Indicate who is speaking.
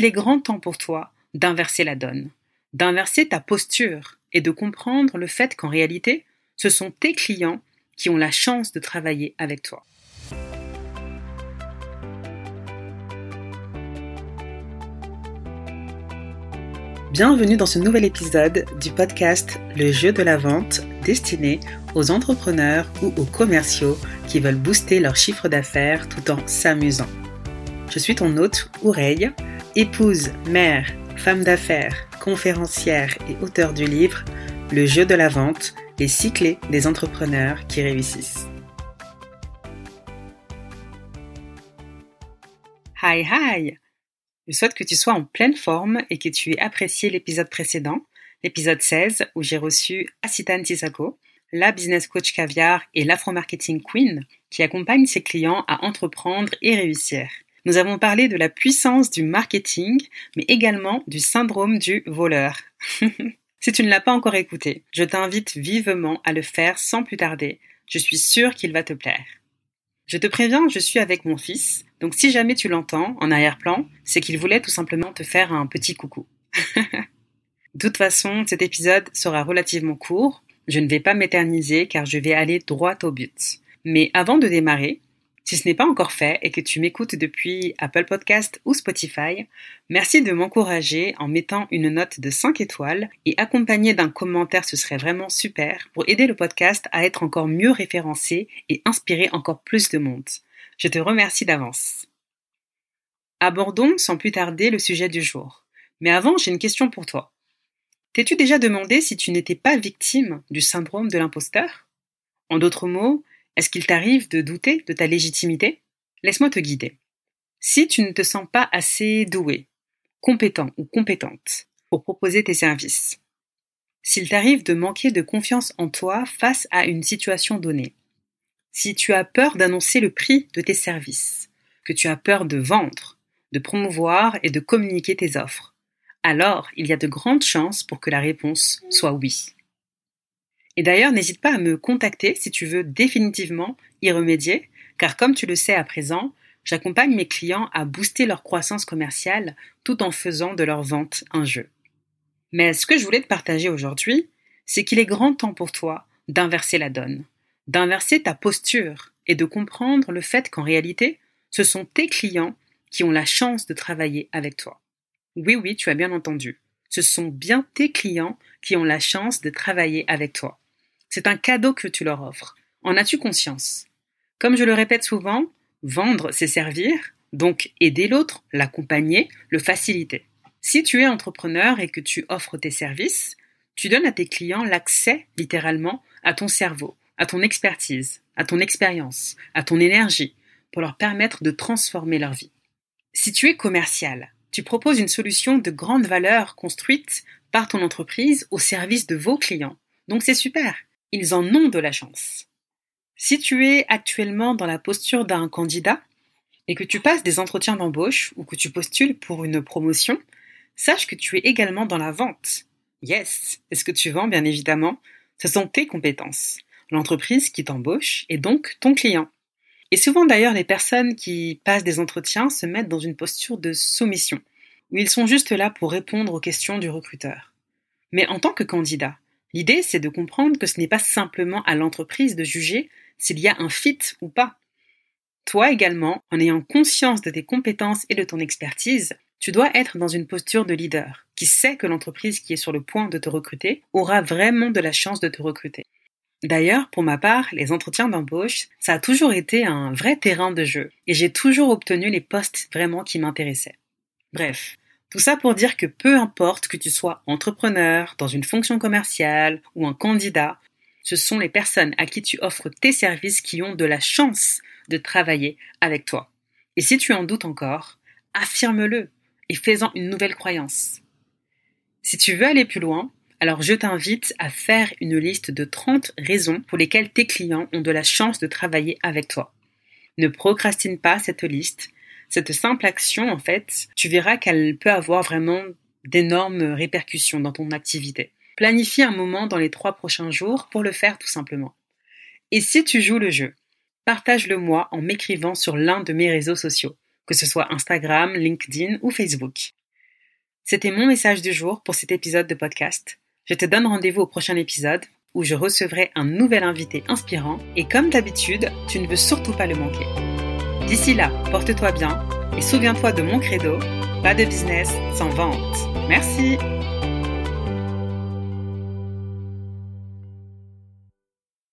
Speaker 1: Il est grand temps pour toi d'inverser la donne, d'inverser ta posture et de comprendre le fait qu'en réalité, ce sont tes clients qui ont la chance de travailler avec toi. Bienvenue dans ce nouvel épisode du podcast Le jeu de la vente destiné aux entrepreneurs ou aux commerciaux qui veulent booster leur chiffre d'affaires tout en s'amusant. Je suis ton hôte, Oureille, épouse, mère, femme d'affaires, conférencière et auteur du livre Le jeu de la vente, les six clés des entrepreneurs qui réussissent. Hi hi Je souhaite que tu sois en pleine forme et que tu aies apprécié l'épisode précédent, l'épisode 16, où j'ai reçu Asitan Tisako, la business coach caviar et l'afro-marketing queen, qui accompagne ses clients à entreprendre et réussir. Nous avons parlé de la puissance du marketing, mais également du syndrome du voleur. si tu ne l'as pas encore écouté, je t'invite vivement à le faire sans plus tarder. Je suis sûre qu'il va te plaire. Je te préviens, je suis avec mon fils, donc si jamais tu l'entends en arrière-plan, c'est qu'il voulait tout simplement te faire un petit coucou. de toute façon, cet épisode sera relativement court. Je ne vais pas m'éterniser car je vais aller droit au but. Mais avant de démarrer, si ce n'est pas encore fait et que tu m'écoutes depuis Apple Podcast ou Spotify, merci de m'encourager en mettant une note de 5 étoiles et accompagné d'un commentaire, ce serait vraiment super pour aider le podcast à être encore mieux référencé et inspirer encore plus de monde. Je te remercie d'avance. Abordons sans plus tarder le sujet du jour. Mais avant, j'ai une question pour toi. T'es-tu déjà demandé si tu n'étais pas victime du syndrome de l'imposteur? En d'autres mots, est-ce qu'il t'arrive de douter de ta légitimité? Laisse-moi te guider. Si tu ne te sens pas assez doué, compétent ou compétente pour proposer tes services, s'il t'arrive de manquer de confiance en toi face à une situation donnée, si tu as peur d'annoncer le prix de tes services, que tu as peur de vendre, de promouvoir et de communiquer tes offres, alors il y a de grandes chances pour que la réponse soit oui. Et d'ailleurs, n'hésite pas à me contacter si tu veux définitivement y remédier, car comme tu le sais à présent, j'accompagne mes clients à booster leur croissance commerciale tout en faisant de leur vente un jeu. Mais ce que je voulais te partager aujourd'hui, c'est qu'il est grand temps pour toi d'inverser la donne, d'inverser ta posture et de comprendre le fait qu'en réalité, ce sont tes clients qui ont la chance de travailler avec toi. Oui, oui, tu as bien entendu. Ce sont bien tes clients qui ont la chance de travailler avec toi. C'est un cadeau que tu leur offres. En as-tu conscience? Comme je le répète souvent, vendre, c'est servir, donc aider l'autre, l'accompagner, le faciliter. Si tu es entrepreneur et que tu offres tes services, tu donnes à tes clients l'accès, littéralement, à ton cerveau, à ton expertise, à ton expérience, à ton énergie, pour leur permettre de transformer leur vie. Si tu es commercial, tu proposes une solution de grande valeur construite par ton entreprise au service de vos clients. Donc c'est super. Ils en ont de la chance. Si tu es actuellement dans la posture d'un candidat et que tu passes des entretiens d'embauche ou que tu postules pour une promotion, sache que tu es également dans la vente. Yes, est ce que tu vends, bien évidemment, ce sont tes compétences. L'entreprise qui t'embauche est donc ton client. Et souvent d'ailleurs, les personnes qui passent des entretiens se mettent dans une posture de soumission, où ils sont juste là pour répondre aux questions du recruteur. Mais en tant que candidat, L'idée, c'est de comprendre que ce n'est pas simplement à l'entreprise de juger s'il y a un fit ou pas. Toi également, en ayant conscience de tes compétences et de ton expertise, tu dois être dans une posture de leader, qui sait que l'entreprise qui est sur le point de te recruter aura vraiment de la chance de te recruter. D'ailleurs, pour ma part, les entretiens d'embauche, ça a toujours été un vrai terrain de jeu, et j'ai toujours obtenu les postes vraiment qui m'intéressaient. Bref, tout ça pour dire que peu importe que tu sois entrepreneur, dans une fonction commerciale ou un candidat, ce sont les personnes à qui tu offres tes services qui ont de la chance de travailler avec toi. Et si tu en doutes encore, affirme-le et fais-en une nouvelle croyance. Si tu veux aller plus loin, alors je t'invite à faire une liste de 30 raisons pour lesquelles tes clients ont de la chance de travailler avec toi. Ne procrastine pas cette liste cette simple action, en fait, tu verras qu'elle peut avoir vraiment d'énormes répercussions dans ton activité. Planifie un moment dans les trois prochains jours pour le faire tout simplement. Et si tu joues le jeu, partage-le-moi en m'écrivant sur l'un de mes réseaux sociaux, que ce soit Instagram, LinkedIn ou Facebook. C'était mon message du jour pour cet épisode de podcast. Je te donne rendez-vous au prochain épisode où je recevrai un nouvel invité inspirant et comme d'habitude, tu ne veux surtout pas le manquer. D'ici là, porte-toi bien et souviens-toi de mon credo, pas de business sans vente. Merci